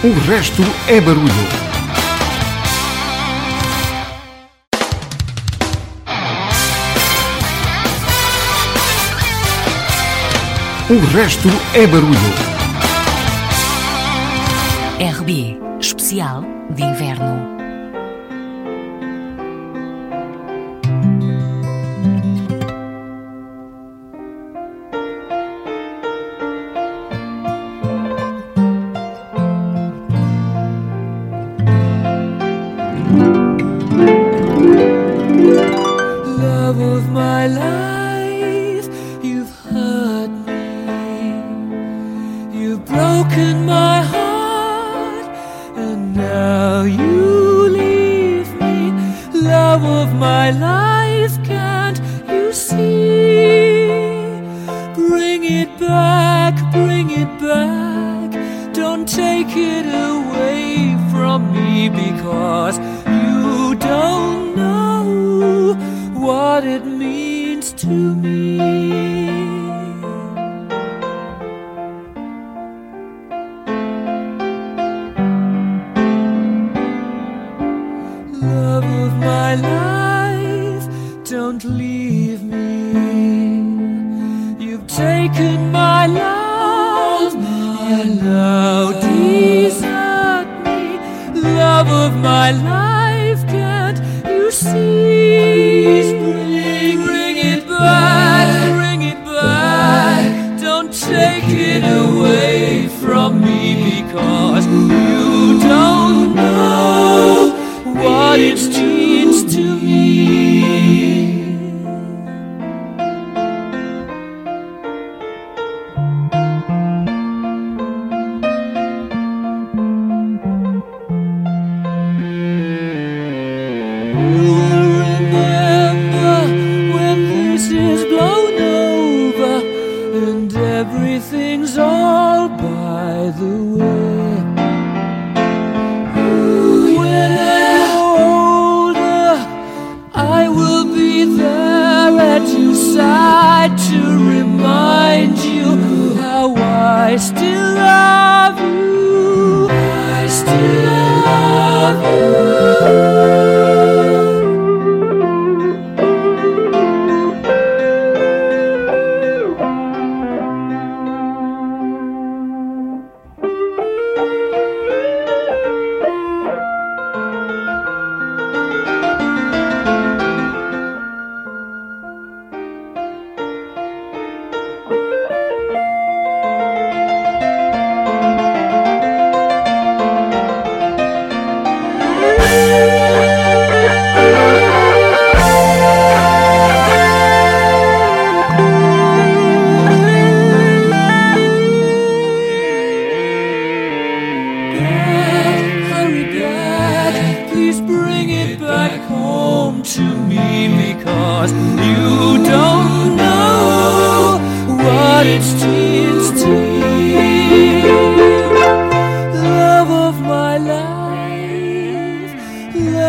O resto é barulho. O resto é barulho. RB Especial de Inverno.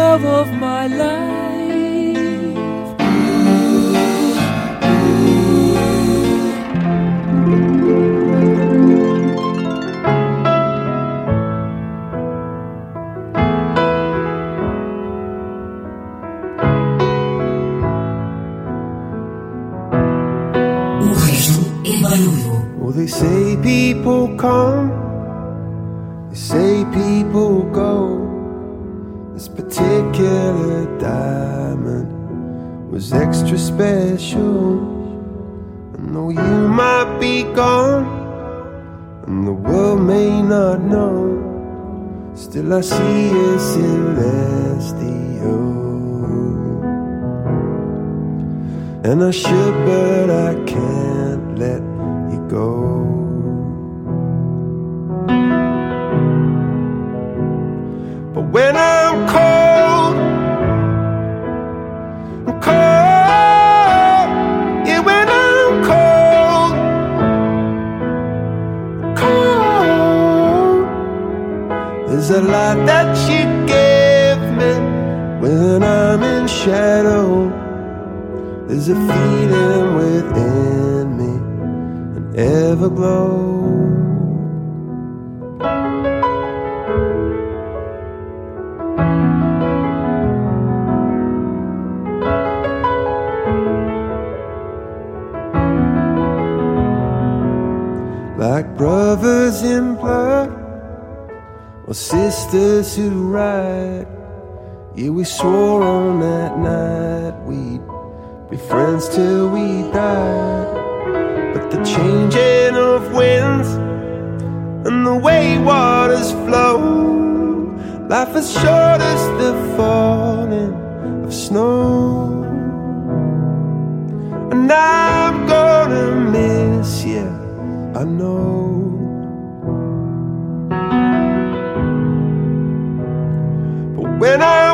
love of my life. till I see a celestial. And I should, but I can't let you go. But when I the light that you gave me when I'm in shadow. There's a feeling within me, an everglow. Like brothers in blood or sisters who ride. Yeah, we swore on that night we'd be friends till we died. But the changing of winds and the way waters flow, life is short as the falling of snow. And I'm gonna miss you, I know. When I'm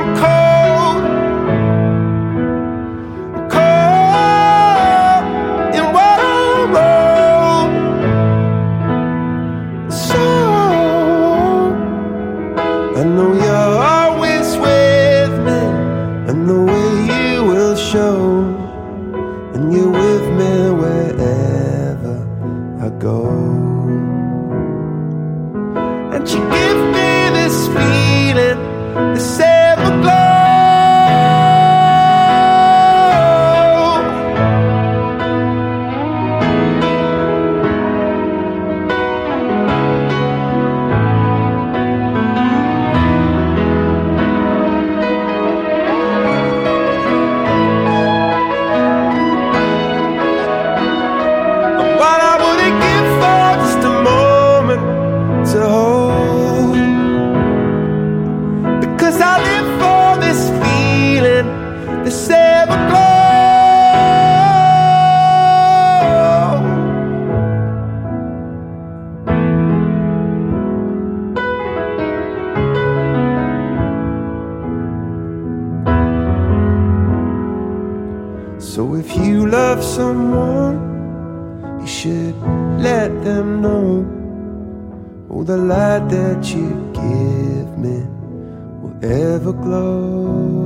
Oh, the light that you give me will ever glow.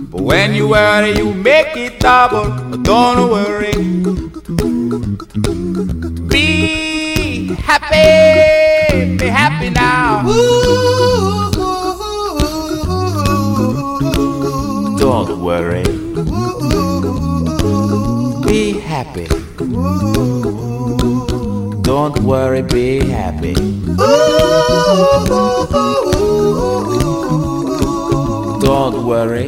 But when you worry, you make it double. But don't worry. Be happy. Be happy now. Don't worry. Be happy. Don't worry, be happy. Don't worry.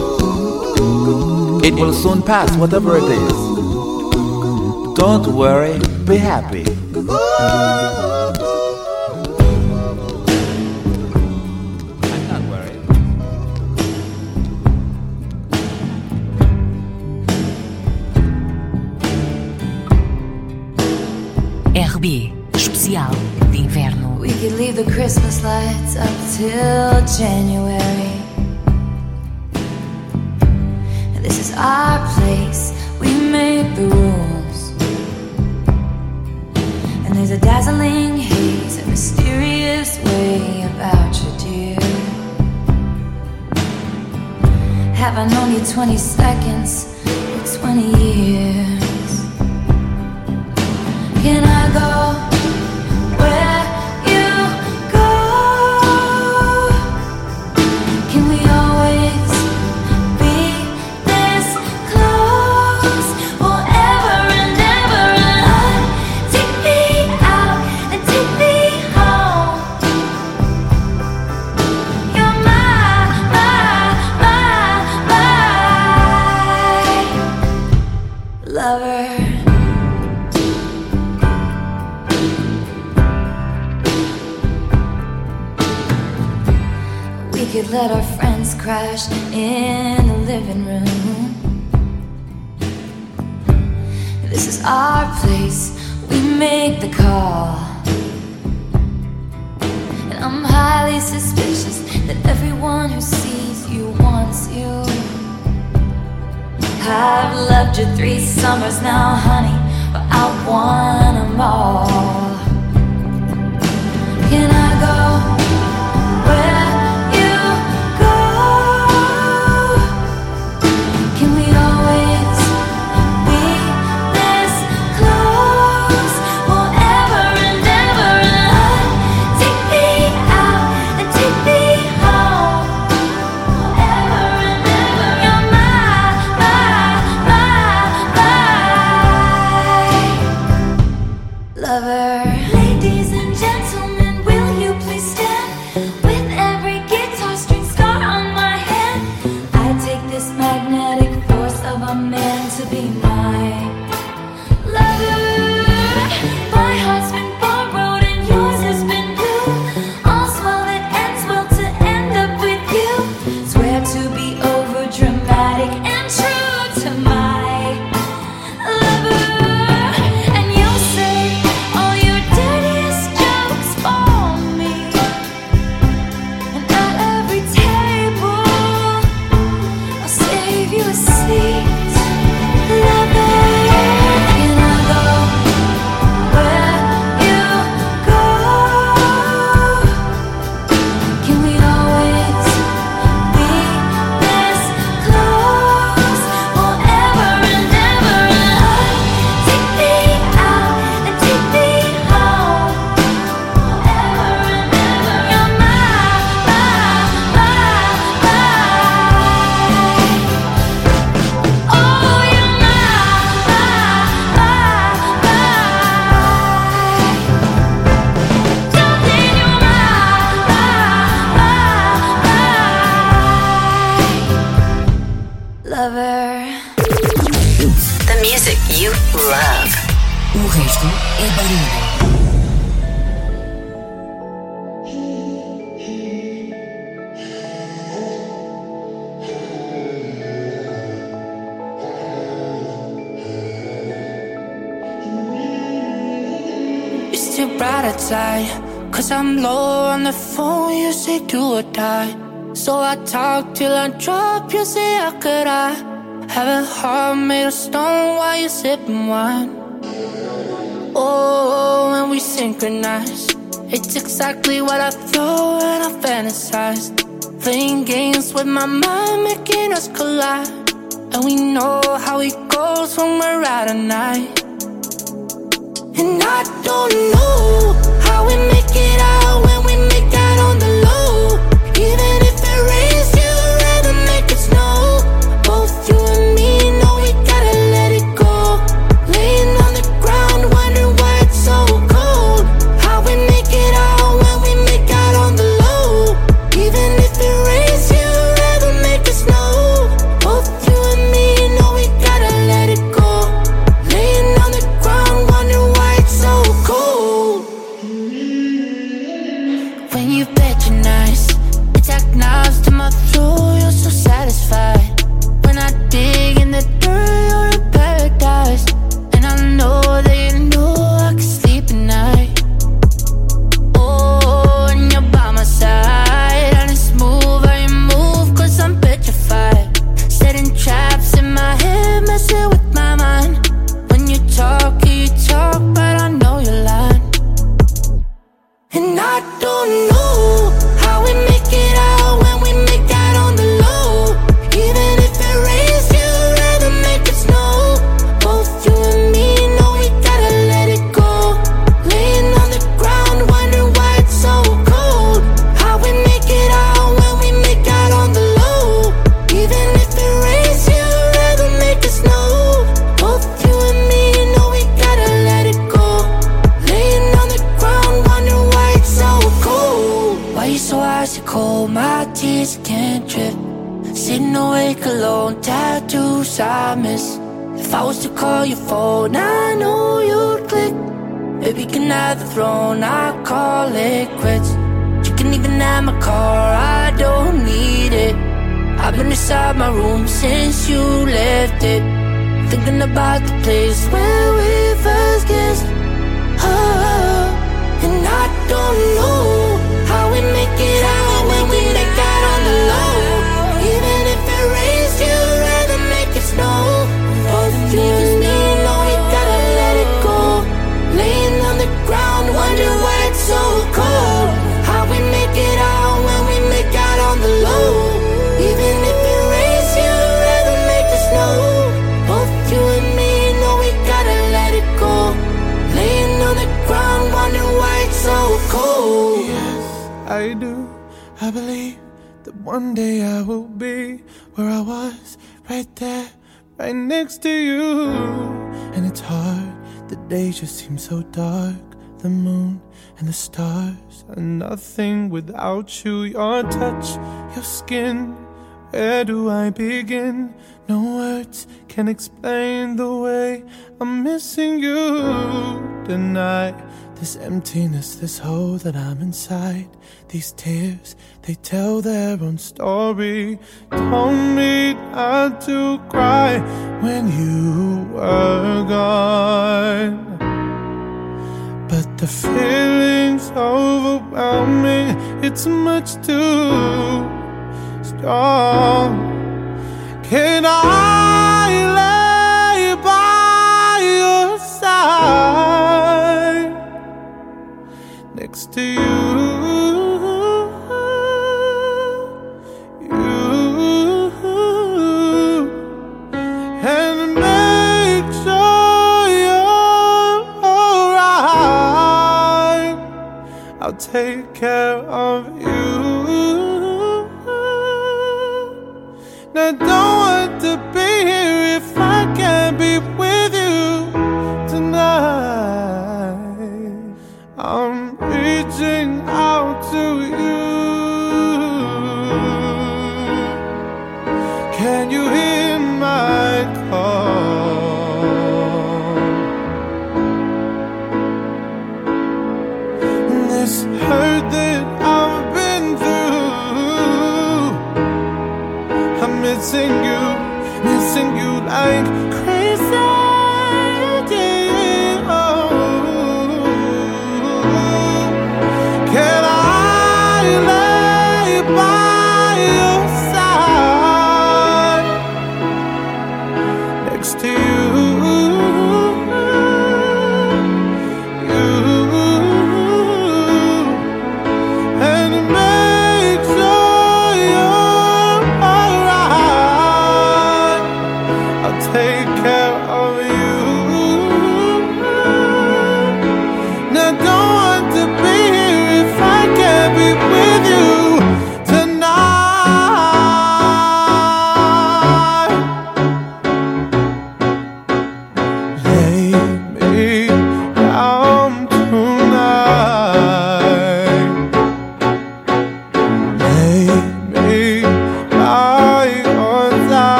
It will soon pass, whatever it is. Don't worry, be happy. promise. If I was to call your phone, I know you'd click. Baby, can I have the throne? I call it quits. You can even have my car, I don't need it. I've been inside my room since you left it. Thinking about the place where we first kissed. Oh, and I don't know how we make it out. One day I will be where I was, right there, right next to you. And it's hard, the days just seem so dark. The moon and the stars are nothing without you. Your touch, your skin, where do I begin? No words can explain the way I'm missing you tonight. This emptiness, this hole that I'm inside. These tears, they tell their own story. Told me not to cry when you were gone. But the feeling's overwhelming, it's much too strong. Can I? to you, you, and make sure you're alright. I'll take care of you. Now don't. sing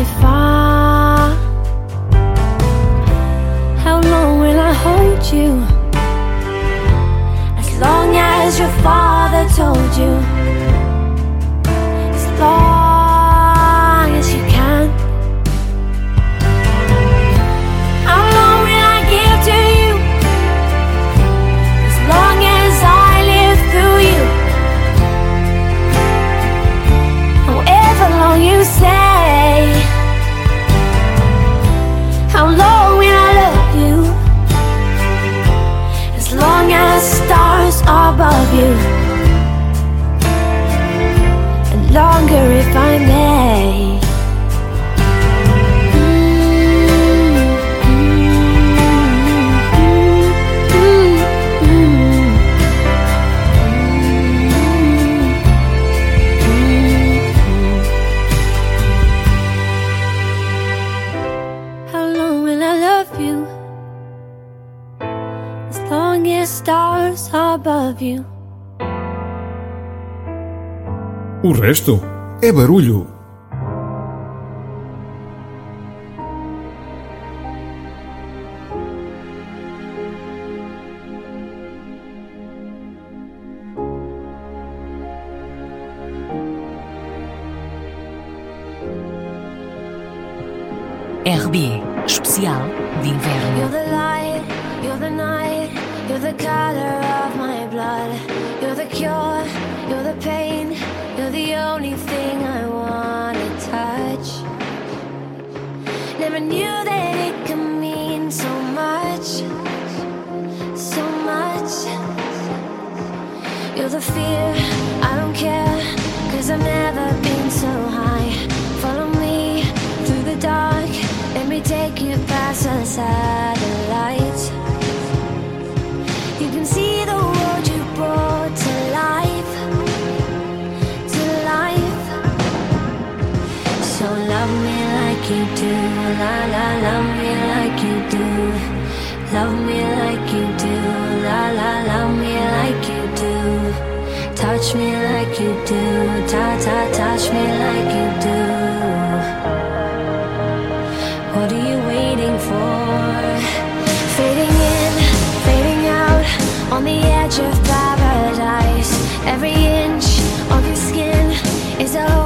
by far. How long will I hold you? As long as your father told you. O resto é barulho. RB especial de You're inverno. Only thing I wanna touch. Never knew that it could mean so much, so much. You're the fear, I don't care, cause I've never been so high. Follow me through the dark, let me take you past the satellites. You can see the world you brought love me like you do, la la, love me like you do. Love me like you do, la la, love me like you do. Touch me like you do, ta ta, touch me like you do. What are you waiting for? Fading in, fading out, on the edge of paradise. Every inch of your skin is a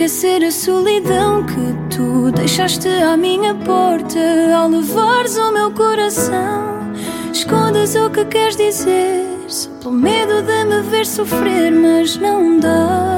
esquecer a solidão que tu deixaste à minha porta ao levares o meu coração. Escondes o que queres dizer, só pelo medo de me ver sofrer, mas não dá.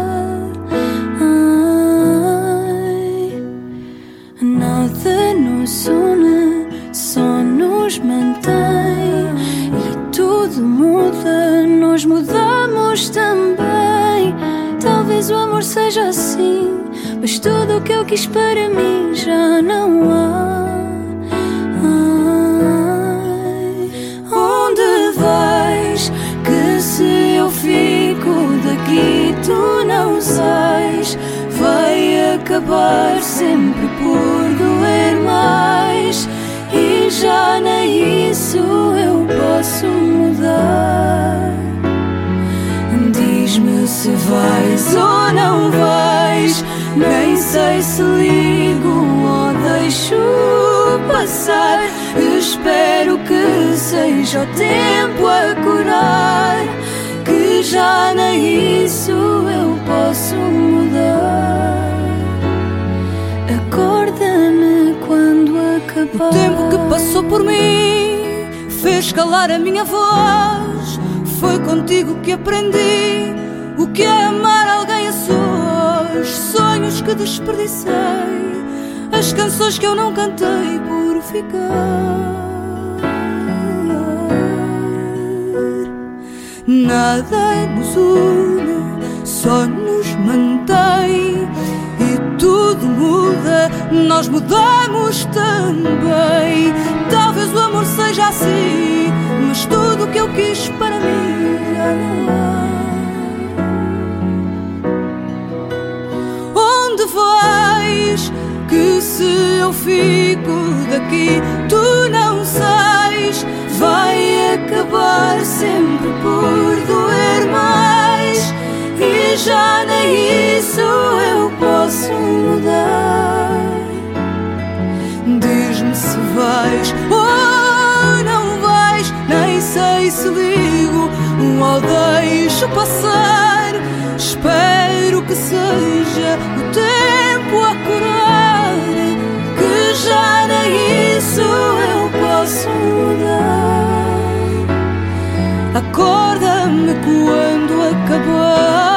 que aprendi, o que é amar alguém a sós, sonhos que desperdicei, as canções que eu não cantei por ficar. Nada é nos une, só nos mantém e tudo muda, nós mudamos também. Talvez o amor seja assim, mas tudo o que eu quis para mim se eu fico daqui, tu não sais. Vai acabar sempre por doer mais. E já nem isso eu posso mudar. Diz-me se vais ou não vais, nem sei se ligo ou deixo passar. Espero que seja o tempo a curar, isso eu posso mudar. Acorda-me quando acabar.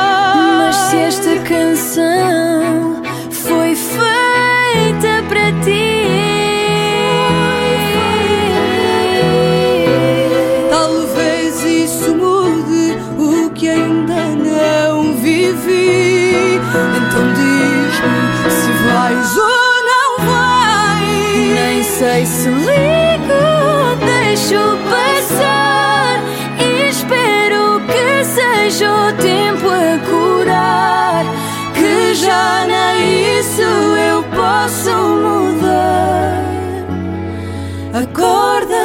Nem sei se ligo ou deixo passar. E espero que seja o tempo a curar, que já nem isso eu posso mudar. Acorda-me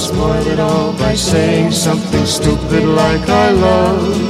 spoil it all by saying something stupid like I love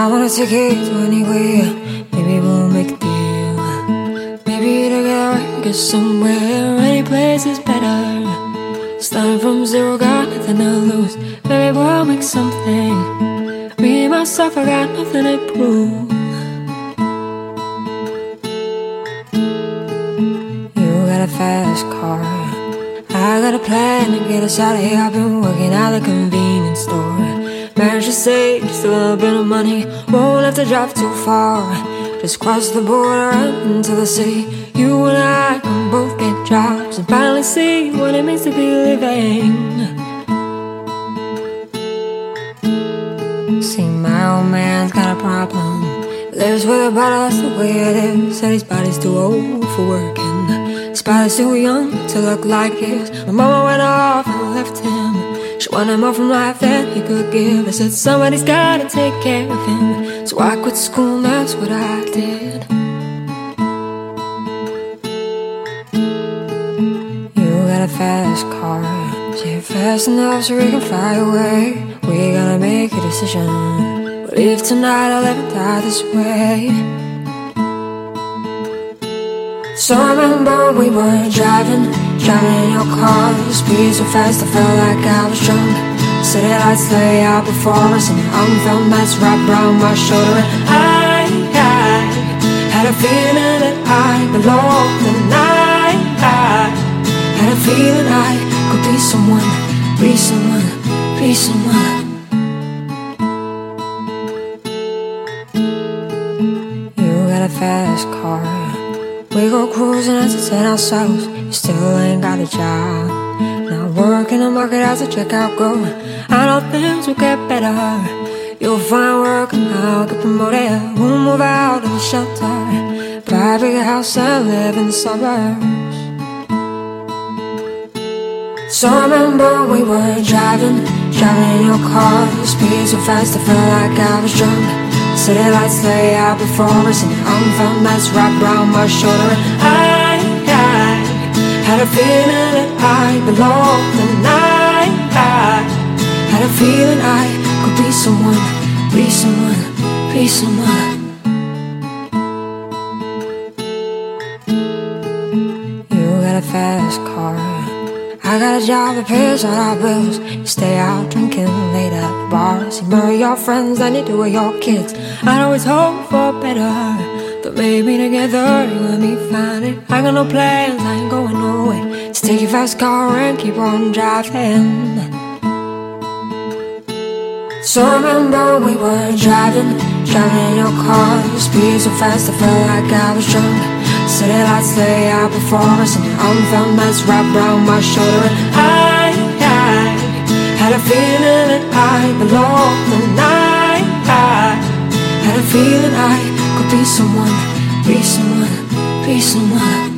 I wanna take it to anywhere. Maybe we'll make a deal. Maybe together we get somewhere. Any place is better. Starting from zero, got nothing to lose. Maybe we'll make something. Me and myself, I got nothing to prove. You got a fast car. I got a plan to get us out of here. I've been working at the convenience store. Managed to save just a little bit of money. Won't have to drive too far. Just cross the border into the city. You and I can both get jobs and finally see what it means to be living. See, my old man's got a problem. Lives with a bottle, that's the way it is. Said his body's too old for working. His body's too young to look like his. My mama went off and left him. She wanted more from life than he could give. I said, somebody's gotta take care of him. So I quit school, that's what I did. You got a fast car. Say fast enough so we can fly away. We gotta make a decision. But if tonight, I'll never die this way. So I remember we were driving, driving in your car. The speed so fast, I felt like I was drunk. City lights lay out before us, and unfelt mess wrapped around my shoulder. And I, I had a feeling that I belonged, and I, I had a feeling I could be someone, be someone, be someone. You got a fast car. We go cruising entertain ourselves. You still ain't got a job. Now work in the market as a checkout girl. I know things will get better. You'll find work and I'll get promoted. We'll move out of the shelter. Buy a bigger house and live in the suburbs. So I remember we were driving, driving in your car. The speed so fast I felt like I was drunk. City lights lay out before us and unfound nights wrapped around my shoulder. I, I had a feeling that I belonged, and I, I had a feeling I could be someone, be someone, be someone. You got a fast car. I got a job that pays all our bills. You stay out drinking late at the bars. You marry your friends than you do with your kids. I'd always hope for better, but maybe together you and me find it. I got no plans, I ain't going nowhere. Just take your fast car and keep on driving. So remember we were driving, driving in your car. The speed so fast I felt like I was drunk. City lights lay out before us and unfound mess wrapped around my shoulder. And I, I had a feeling that I belonged, and I, I had a feeling I could be someone, be someone, be someone.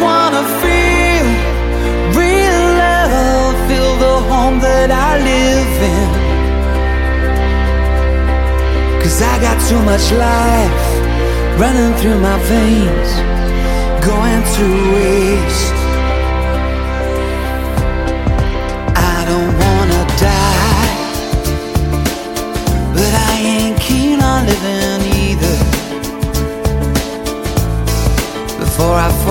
Wanna feel real love, feel the home that I live in. Cause I got too much life running through my veins, going to waste. I don't wanna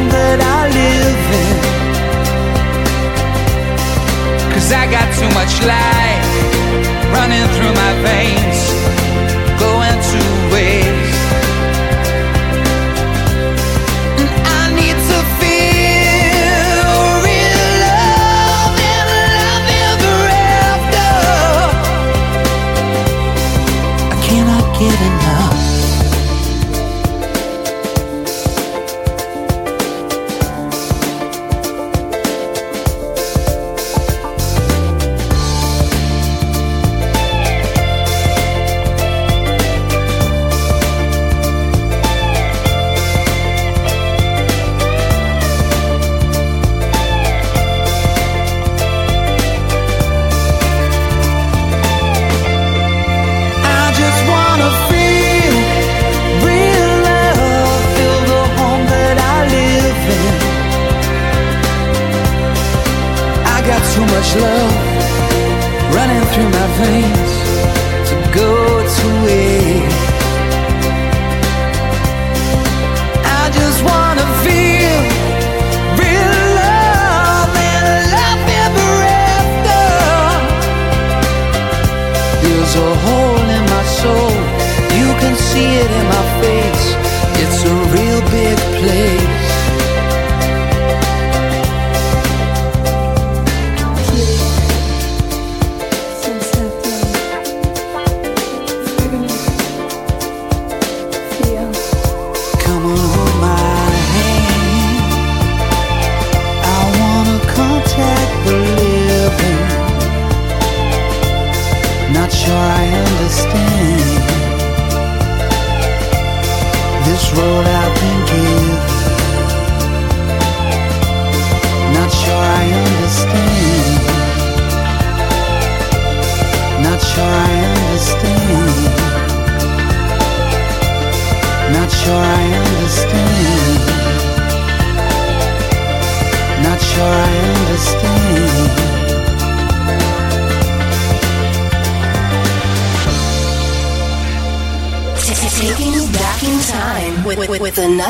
Home that I live in. Cause I got too much life running through my veins, going to waste.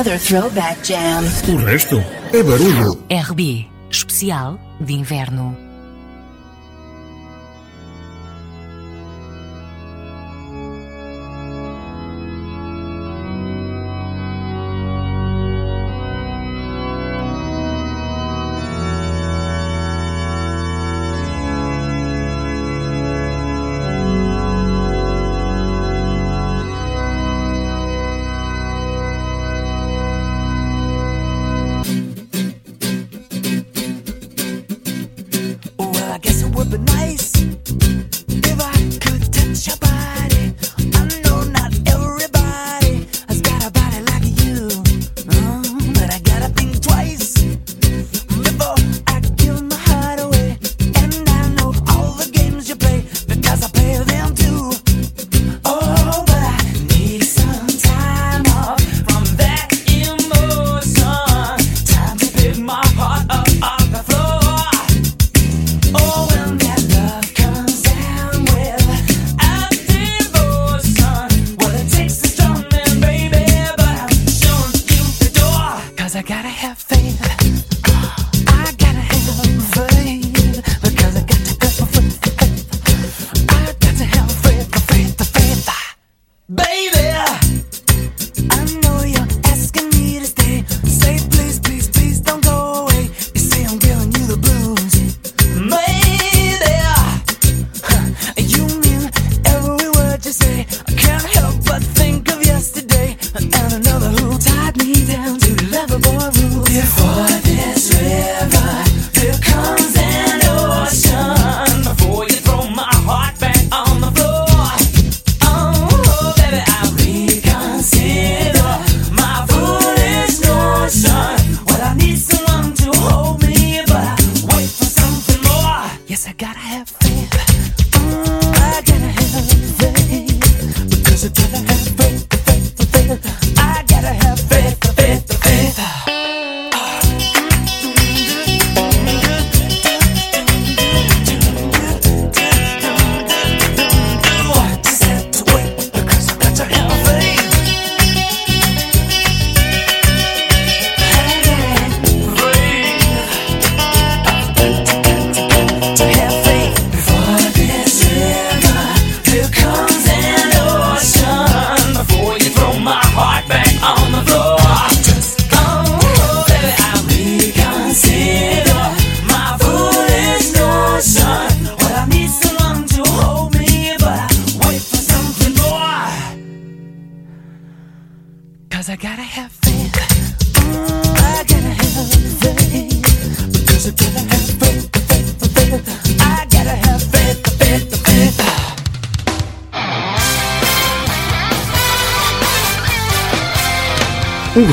another throwback jam. O resto é barulho. RB, especial de inverno.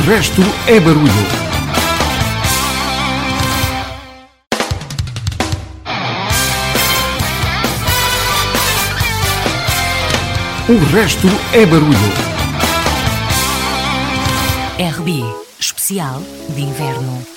resto é barulho. O resto é barulho. RB Especial de Inverno.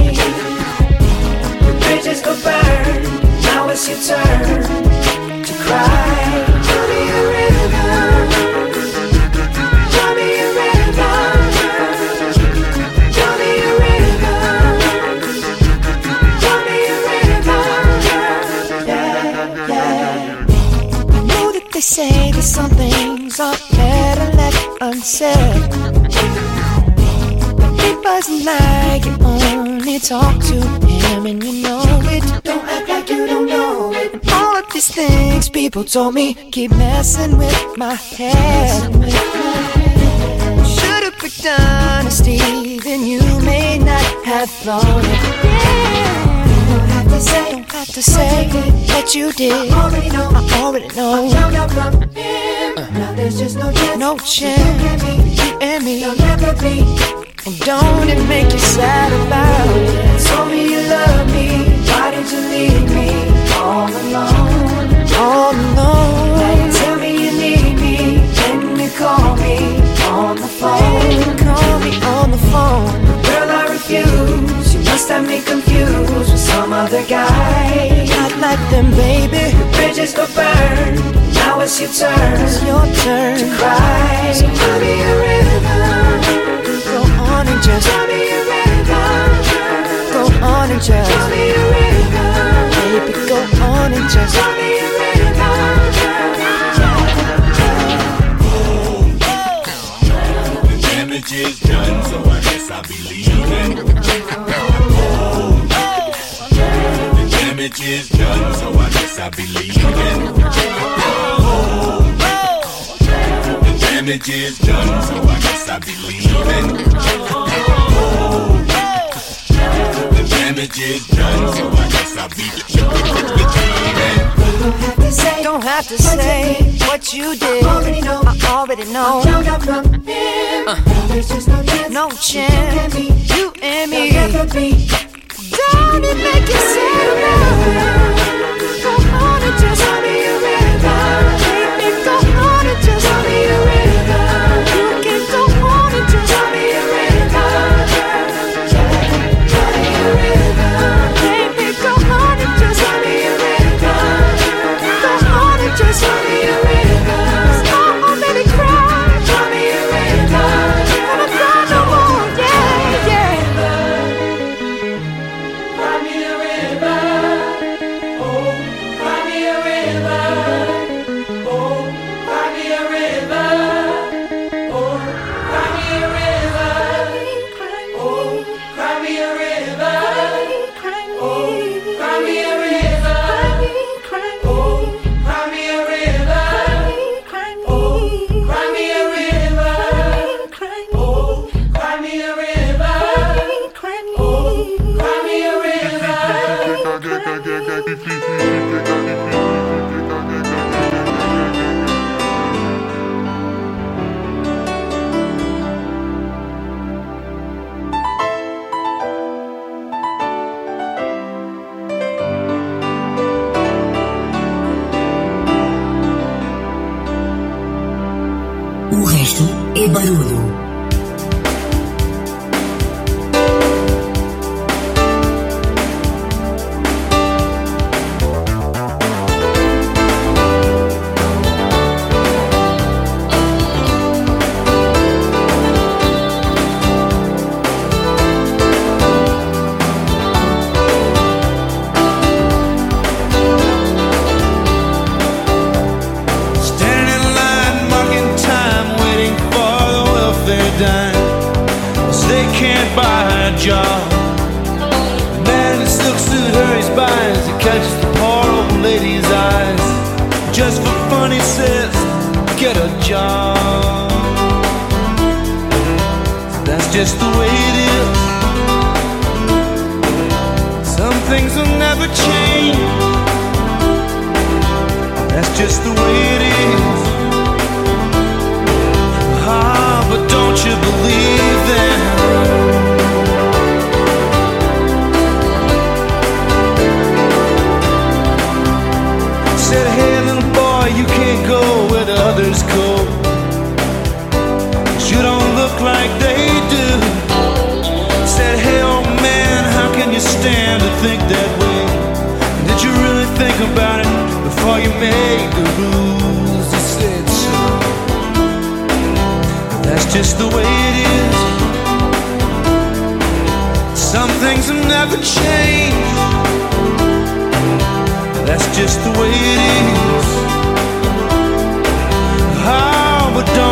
Go burn. Now it's your turn to cry. Tell me a river. Tell me a river. Tell me a river. Tell me a river. Yeah, yeah. I know that they say that some things are better left unsaid. Wasn't like you only talk to him and you know it. Don't act like you don't know it. And all of these things people told me keep messing with my head. Should've picked honesty, then you may not have thought it. Don't have to say, don't have to say what you did. I already know. I already know. I found out from him. Now there's just no chance. No chance. You and me. There'll never be. Don't it make you sad about it? Told me you love me. Why did you leave me all alone? All alone. Now tell me you need me. When you call me on the phone. Call me on the phone. Girl, I refuse. You must have me confused with some other guy. Not like them, baby. The bridges go burn. Now it's your turn. It's your turn to cry. So tell me a river. Go on and just tell me a river. Go on and just tell me a river. Baby, go on and just tell me a The damage is done, so I guess I'll be leaving. Oh, The damage is done, so I guess I'll be leaving. Damage is done, so I guess I'll be. The damage is done, so I guess I'll be leaving. Don't have to say what you did. I already know. I already know. No chance. You and me. Don't it make you sad? Go on and just tell me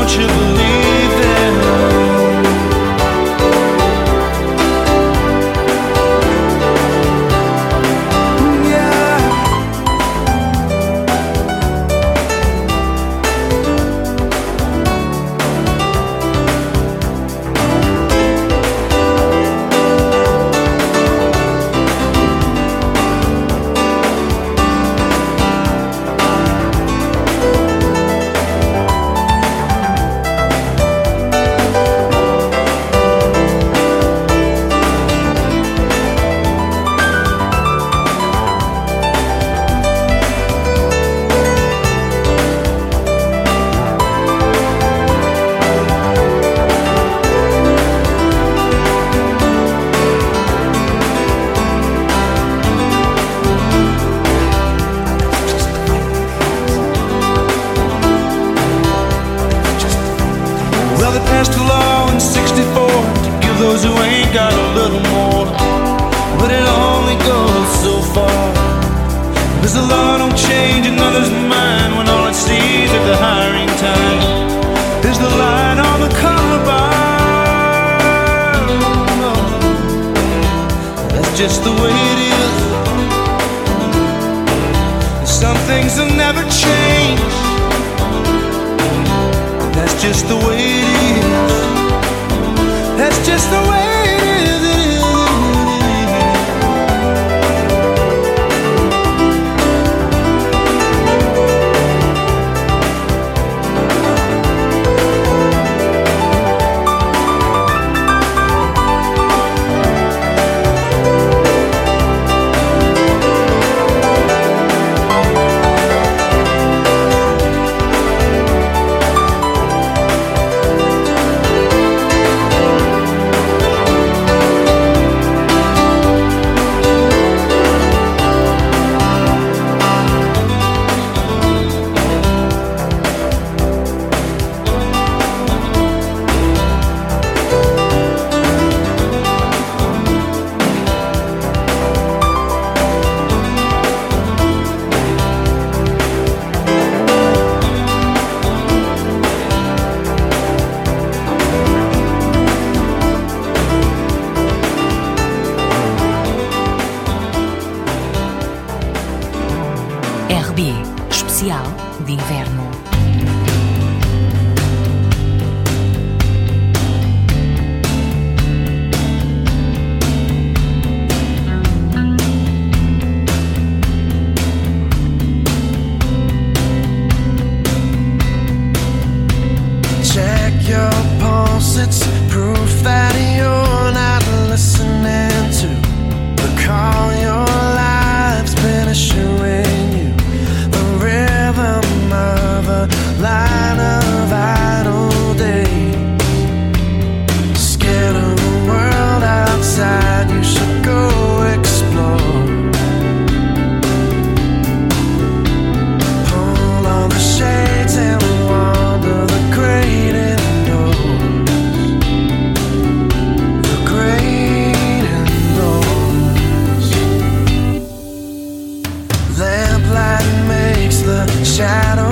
but don't you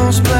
shadows play,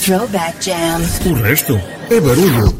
Throwback Jam. Un resto. Ever uno.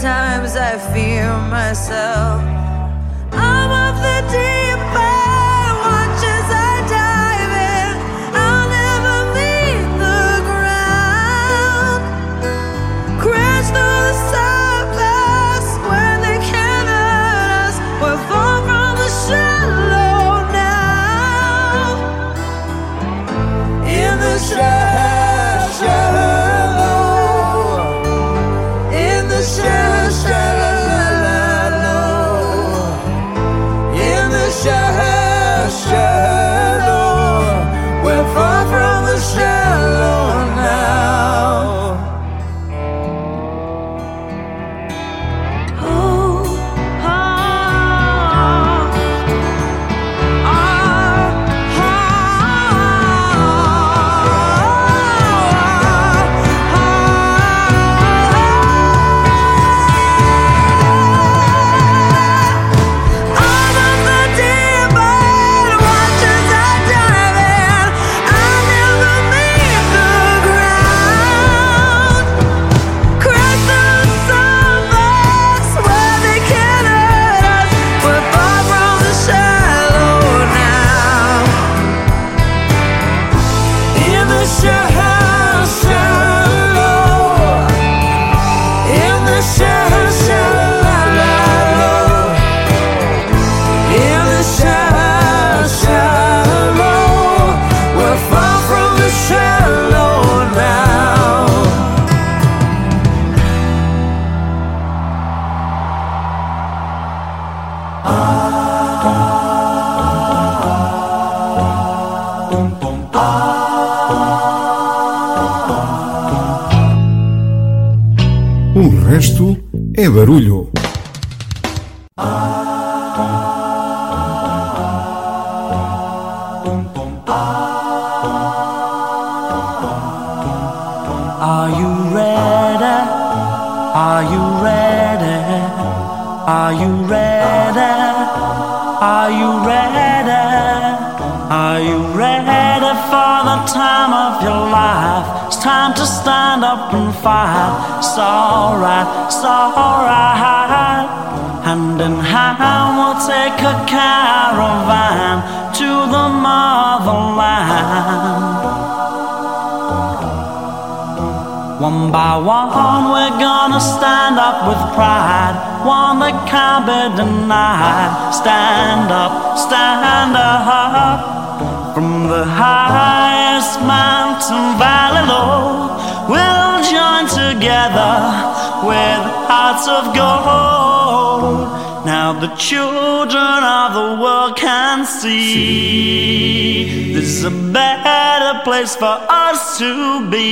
times, I fear myself. Barulho. Are you ready? Are you ready? Are you ready? Are you ready? Are you ready for the time of your life? It's time to stand up and fight. Alright, it's alright. Hand in hand, we'll take a caravan to the motherland. One by one, we're gonna stand up with pride. One that can't be denied. Stand up, stand up. From the highest mountain valley low, together with hearts of gold. Now the children of the world can see there's a better place for us to be.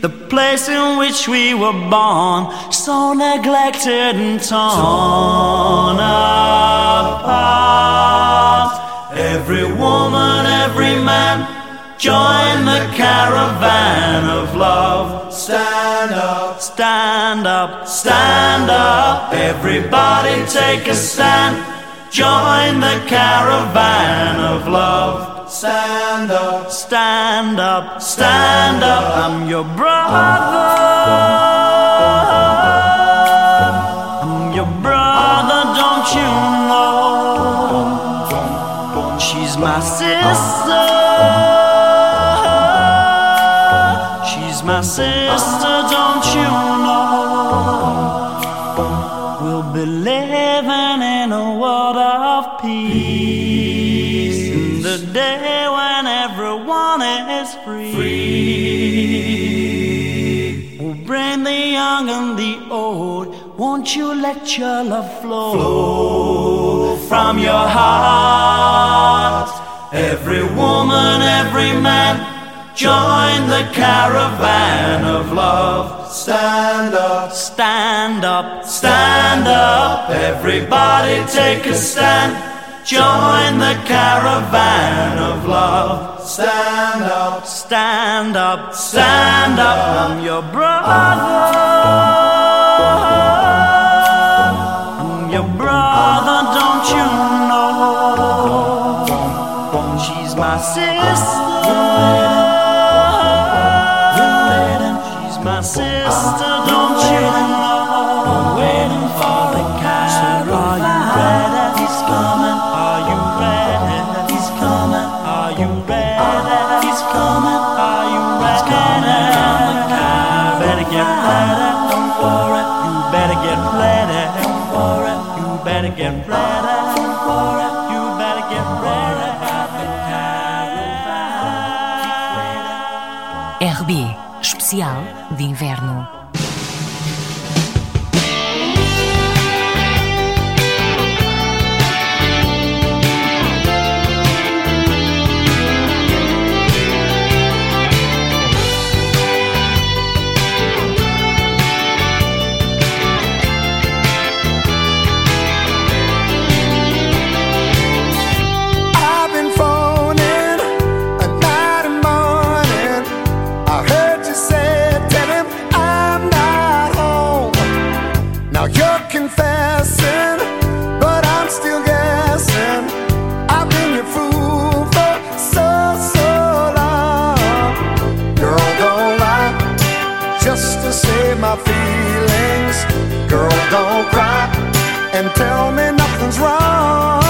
The place in which we were born, so neglected and torn apart. Every woman, every man, join the caravan of love. Stand up, stand up, stand up. Everybody take a stand. Join the caravan of love. Stand up, stand up, stand up. I'm your brother. I'm your brother, don't you know? She's my sister. Won't you let your love flow, flow from your heart? Every woman, every man, join the caravan of love. Stand up, stand up, stand up. Everybody take a stand. Join the caravan of love. Stand up, stand up, stand up. I'm your brother. sister. My sister, don't you know? So are you ready? He's coming. Are you ready? He's coming. Are you ready? He's coming. Are you ready? He's coming on. Better get ready. Don't. You better get ready. Don't. You better get ready. B. Especial de Inverno. Don't cry and tell me nothing's wrong.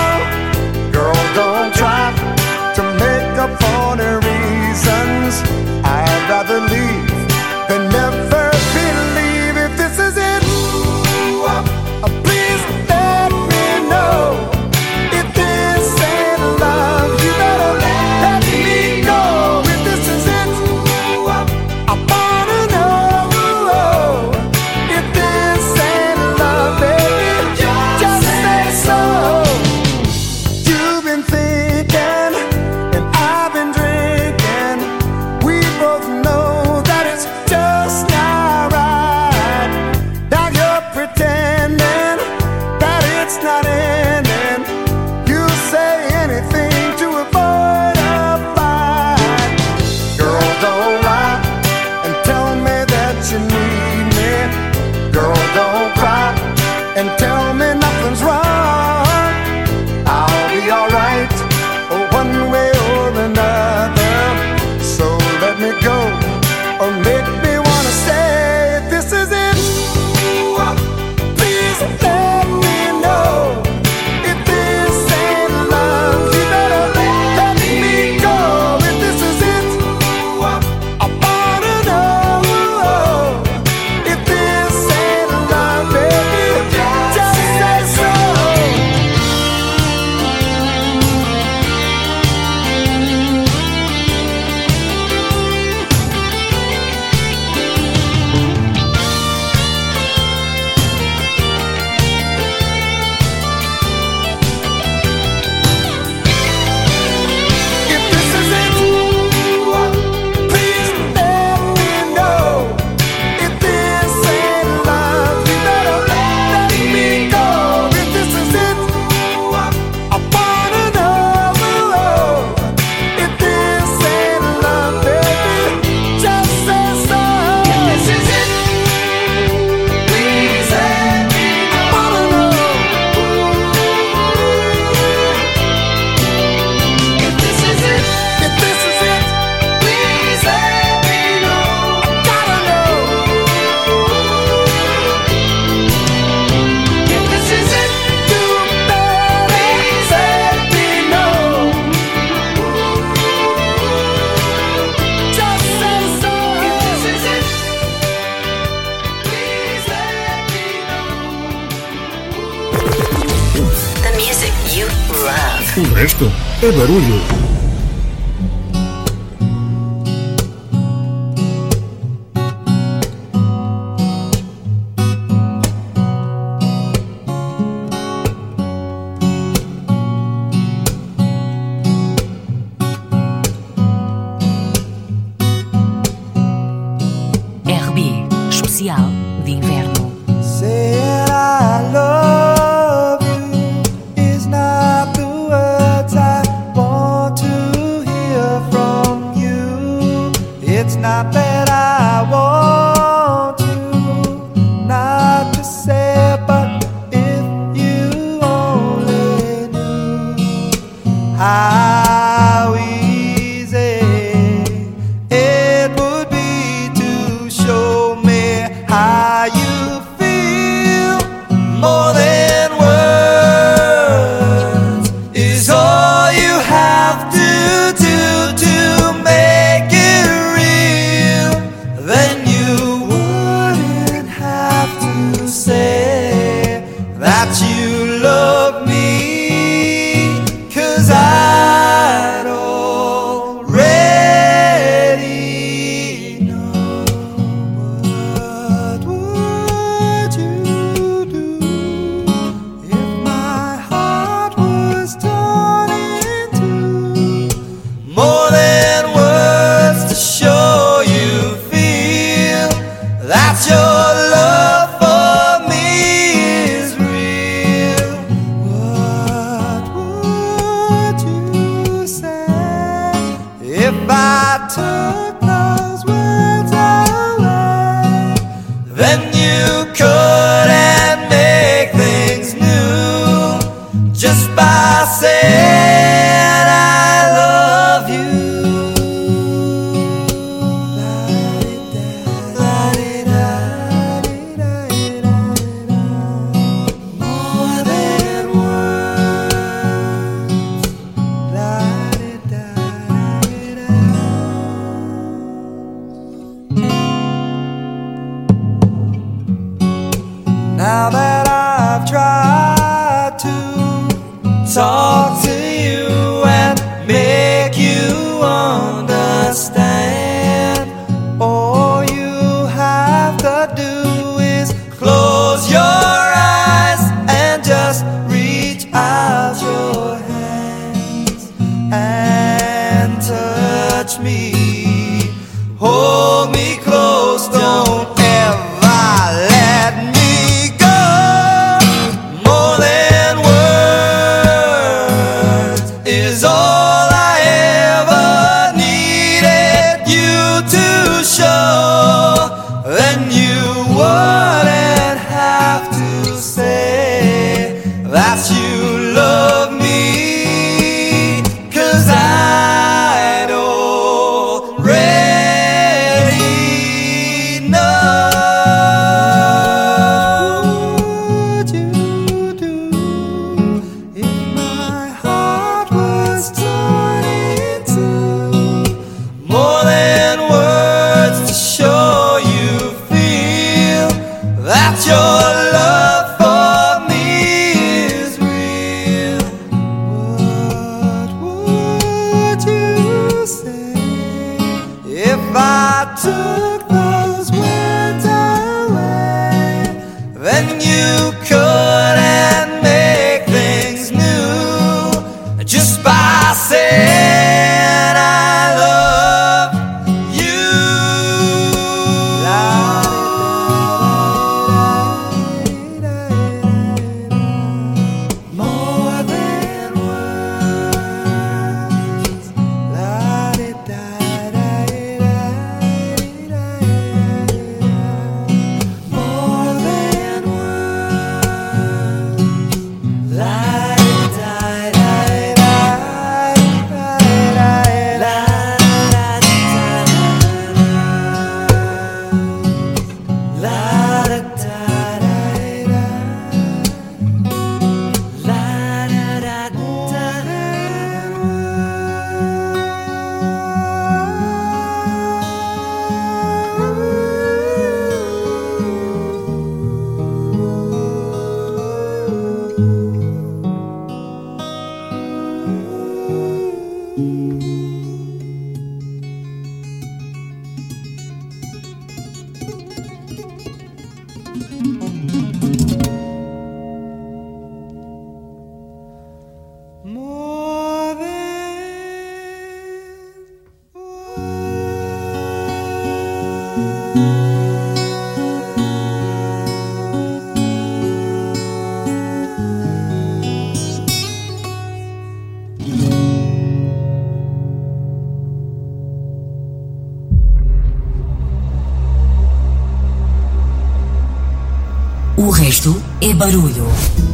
Resto é barulho.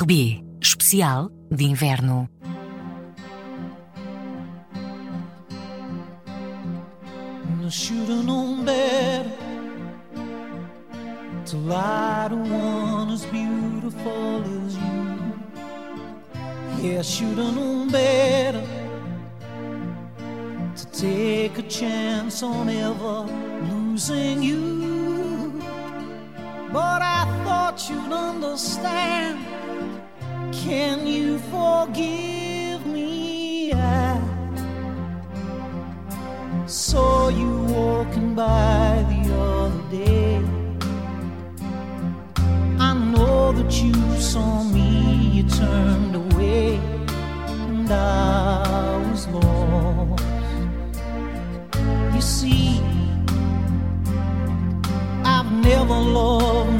RB Especial de Inverno. should to lie on one as beautiful as you. Yeah, should have to take a chance on ever losing you. But I thought you'd understand Can you forgive me? I saw you walking by the other day. I know that you saw me, you turned away, and I was lost. You see, I've never loved.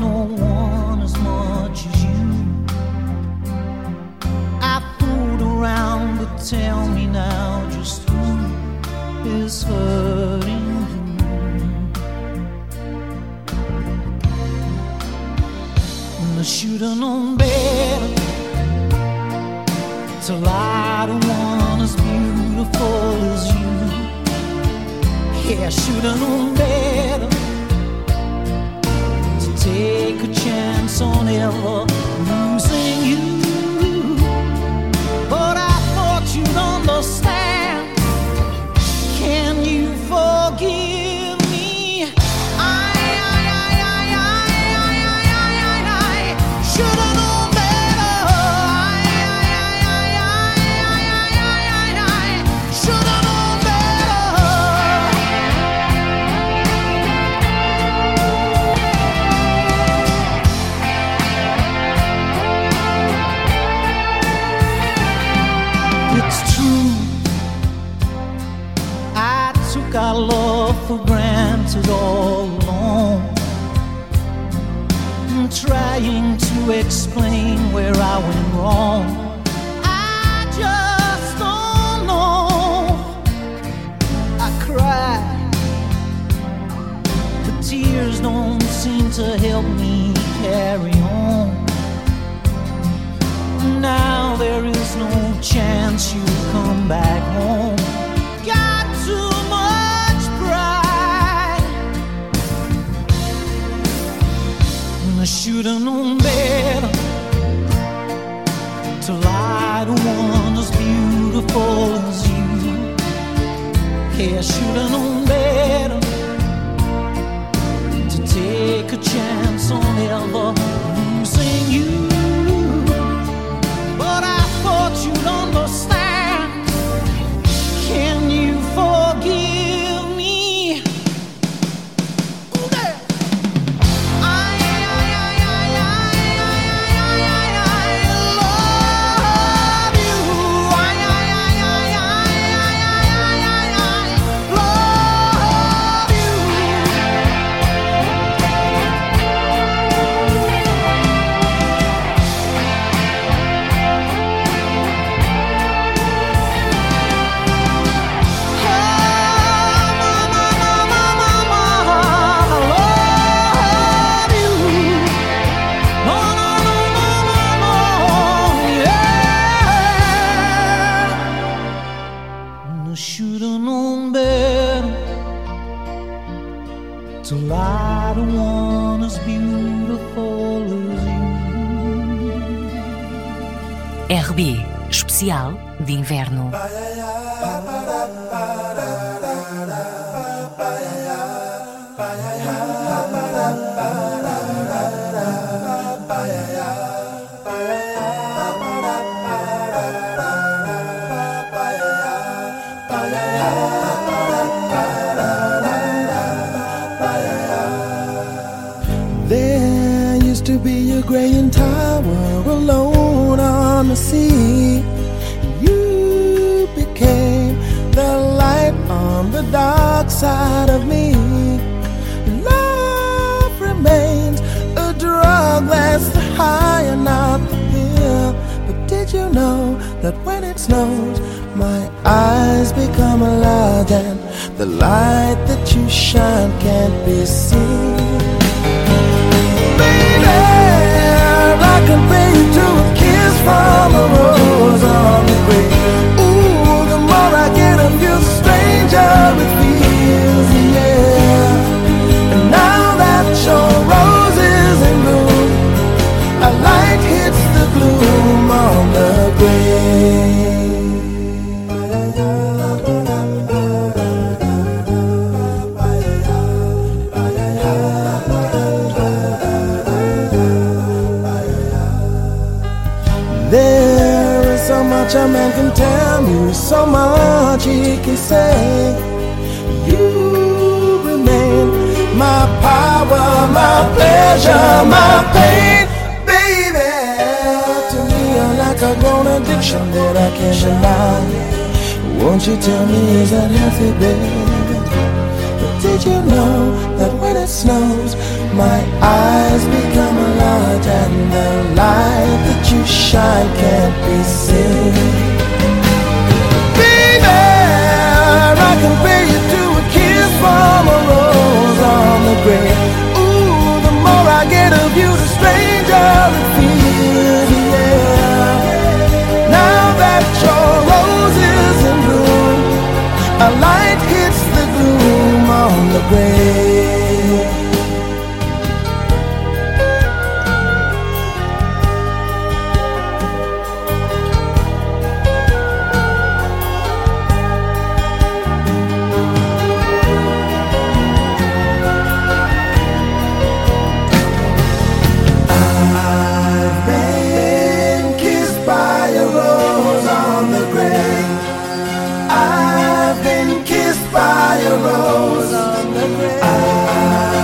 tell me now just who is hurting you? And I should've known better to lie to one as beautiful as you. Yeah, I should've known better to take a chance on ever losing you you understand. is all alone. I'm trying to explain where I went wrong. I just don't know. I cry. The tears don't seem to help me carry on. Now there is no chance you'll come back home. should have known better to lie to one as beautiful as you. Yeah, should have known better to take a chance on ever.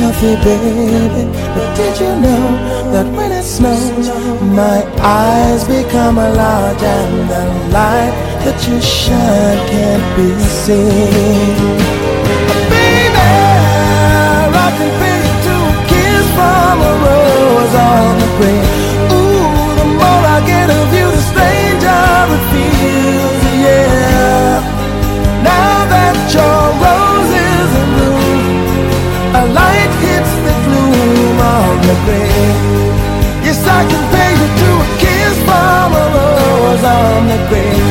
Healthy, baby? But did you know that when it snows, my eyes become a large and the light that you shine can't be seen? Baby, I can feel from a rose on the. Ooh, the more I get of you, the stranger it feels, yeah. Now that your Yes, I can pay you to a kiss from rose on the grave.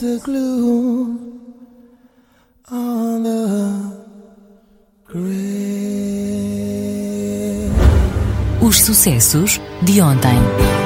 The gloom on the grave. Os sucessos de ontem.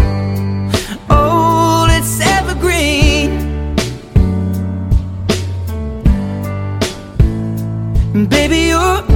baby, your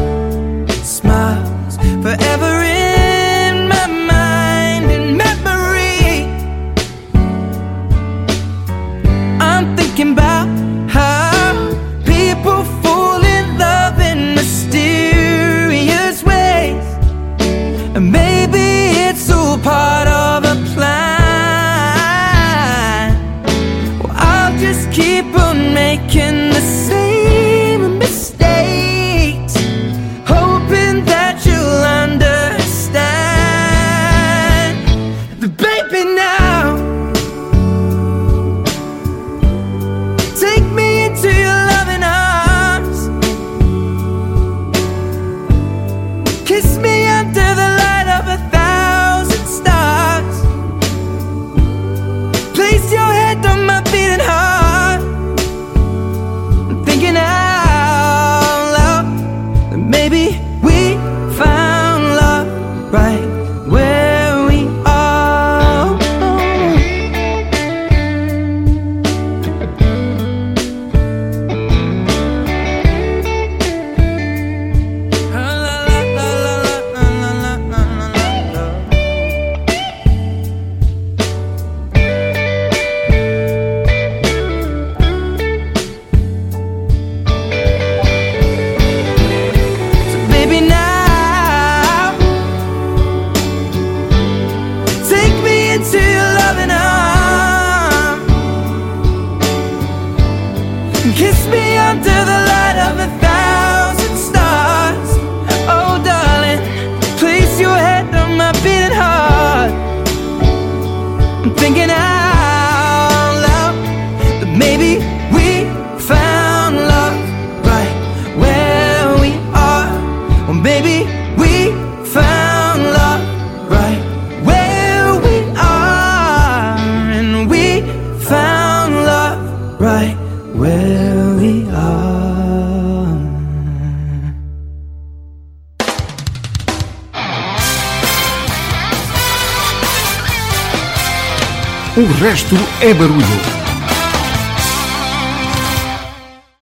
É barulho.